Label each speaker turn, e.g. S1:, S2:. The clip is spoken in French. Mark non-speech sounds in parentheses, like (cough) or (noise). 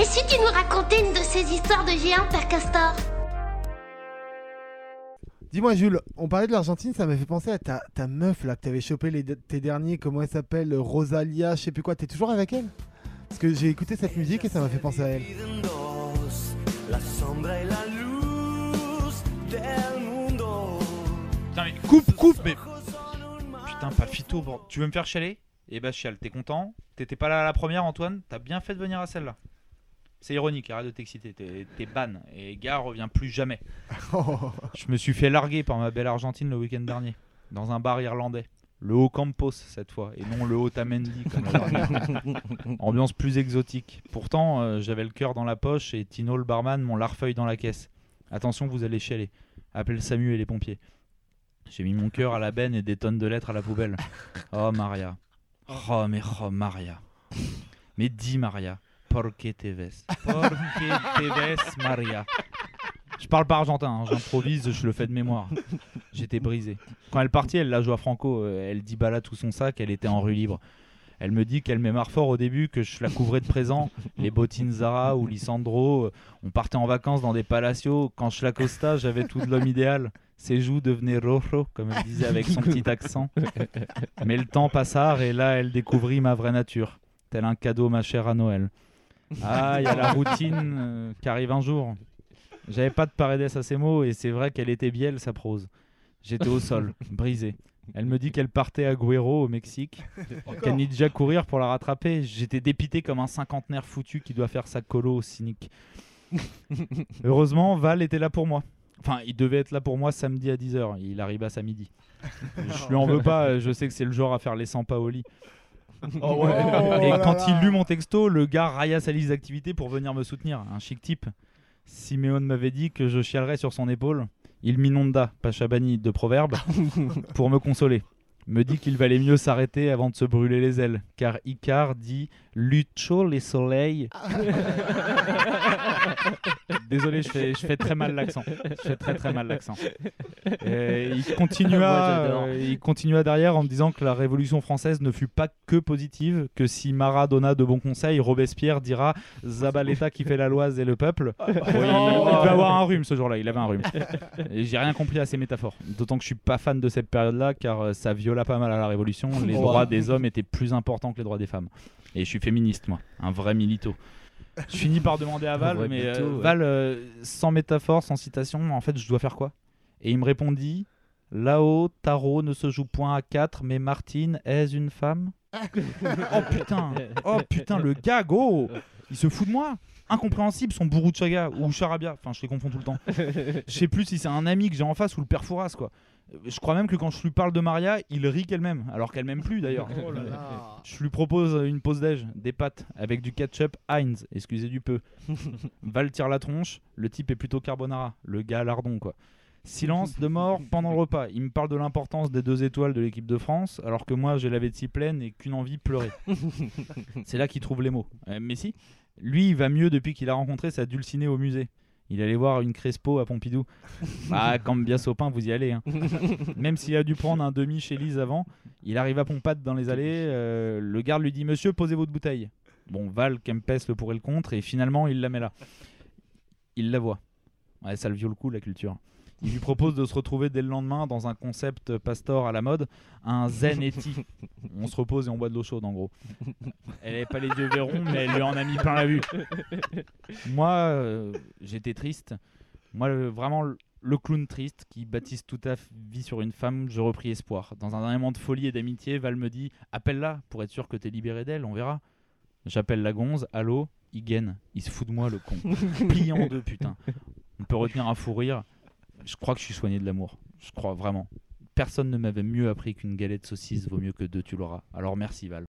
S1: Et si tu nous racontais une de ces histoires de géants, Père Castor
S2: Dis-moi, Jules, on parlait de l'Argentine, ça m'a fait penser à ta, ta meuf là que t'avais chopé les, tes derniers, comment elle s'appelle Rosalia, je sais plus quoi. T'es toujours avec elle? Parce que j'ai écouté cette musique et ça m'a fait penser à elle.
S3: Putain, mais coupe, coupe, mais. Putain, pas Fito, bon. Tu veux me faire chialer? Eh bah, chiale, t'es content? T'étais pas là à la première, Antoine? T'as bien fait de venir à celle-là. C'est ironique, arrête de t'exciter, t'es t'es ban. Et gars revient plus jamais. (laughs) Je me suis fait larguer par ma belle Argentine le week-end dernier, dans un bar irlandais. Le Haut Campos cette fois, et non le Haut Tamendi. comme. (laughs) Ambiance plus exotique. Pourtant, euh, j'avais le cœur dans la poche et Tino le barman mon larfeuille dans la caisse. Attention, vous allez chialer. Appelez le SAMU et les pompiers. J'ai mis mon cœur à la benne et des tonnes de lettres à la poubelle. Oh Maria. Oh mais oh Maria. Mais dis Maria. Porque te ves? Porque te ves Maria? Je parle pas argentin, hein, j'improvise, je le fais de mémoire. J'étais brisé. Quand elle est partie, elle la joue à Franco, euh, elle dit bala tout son sac, elle était en rue libre. Elle me dit qu'elle m'aimait fort au début, que je la couvrais de présents. Les bottines Zara ou Lisandro, euh, on partait en vacances dans des palacios. Quand je l'accosta, j'avais tout de l'homme idéal. Ses joues devenaient rojo, comme elle disait avec son petit accent. Mais le temps passa et là, elle découvrit ma vraie nature. Tel un cadeau, ma chère, à Noël. Ah, il y a la routine euh, qui arrive un jour. J'avais pas de paredes à ces mots et c'est vrai qu'elle était bielle sa prose. J'étais au sol, (laughs) brisé. Elle me dit qu'elle partait à Guero au Mexique, qu'elle n'y déjà courir pour la rattraper. J'étais dépité comme un cinquantenaire foutu qui doit faire sa colo au cynique. (laughs) Heureusement, Val était là pour moi. Enfin, il devait être là pour moi samedi à 10h. Il arrive à samedi. Je lui en veux pas, je sais que c'est le genre à faire les 100 pas au lit. (laughs)
S2: Oh ouais.
S3: Et
S2: Oh là
S3: quand
S2: là.
S3: il lut mon texto, le gars railla sa liste d'activités pour venir me soutenir. Un chic type. Siméon m'avait dit que je chialerais sur son épaule. Il m'inonda, pas Chabani, de proverbes, (laughs) pour me consoler. Me dit qu'il valait mieux s'arrêter avant de se brûler les ailes, car Icar dit Lucho les soleils. (laughs) Désolé, je fais, je fais très mal l'accent. Je fais très très mal l'accent. (laughs) Et Il continua, euh, il continua derrière en me disant que la Révolution française ne fut pas que positive, que si Marat donna de bons conseils, Robespierre dira Zabaleta qui fait la loise et le peuple. (laughs) Il, il devait avoir un rhume ce jour-là, il avait un rhume. Et j'ai rien compris à ces métaphores. D'autant que je suis pas fan de cette période-là, car euh, ça pas mal à la Révolution. Les droits des hommes étaient plus importants que les droits des femmes. Et je suis féministe, moi, un vrai milito. Je finis par demander à Val, mais euh,
S4: ouais.
S3: Val, euh, sans métaphore, sans citation, en fait, je dois faire quoi? Et il me répondit Là-haut, Tarot ne se joue point à 4, mais Martine est une femme? (laughs) Oh putain Oh putain, le gars, go Il se fout de moi Incompréhensible, son bourreau de chaga ou charabia. Enfin, je les confonds tout le temps. (laughs) Je sais plus si c'est un ami que j'ai en face ou le père Fouras, quoi. Je crois même que quand je lui parle de Maria, il rit qu'elle m'aime, alors qu'elle m'aime plus d'ailleurs.
S2: Oh.
S3: Je lui propose une pause déj, des pâtes avec du ketchup Heinz, excusez du peu. (laughs) Val tire la tronche, le type est plutôt carbonara, le gars lardon quoi. Silence de mort pendant le (laughs) repas. Il me parle de l'importance des deux étoiles de l'équipe de France, alors que moi j'ai la vessie pleine et qu'une envie pleurer. (laughs) C'est là qu'il trouve les mots. Euh, mais si, lui il va mieux depuis qu'il a rencontré sa dulcinée au musée. Il allait voir une Crespo à Pompidou. Bah, (laughs) comme bien Sopin, vous y allez. hein. Même s'il a dû prendre un demi chez Lise avant, il arrive à Pompade dans les allées. euh, le garde lui dit Monsieur, posez votre bouteille. Bon, Val, Kempes le pour et le contre, et finalement, il la met là. Il la voit. Ouais, ça le viole le coup, la culture. Il lui propose de se retrouver dès le lendemain dans un concept pastor à la mode, un zen eti. (laughs) On se repose et on boit de l'eau chaude en gros. Elle avait pas les yeux verrons, mais elle lui en a mis plein la vue. (laughs) Moi, euh, j'étais triste. Moi, le- vraiment, le- clown triste qui baptise toute ta vie sur une femme, je repris espoir. Dans un dernier moment de folie et d'amitié, Val me dit Appelle-la pour être sûr que t'es libéré d'elle, on verra. J'appelle la gonze, allô, il gaine. Il se fout de moi, le con. (laughs) Plié en deux, putain. On peut retenir un fou rire. Je crois que je suis soigné de l'amour. Je crois vraiment. Personne ne m'avait mieux appris qu'une galette saucisse vaut mieux que deux, tu l'auras. Alors merci, Val.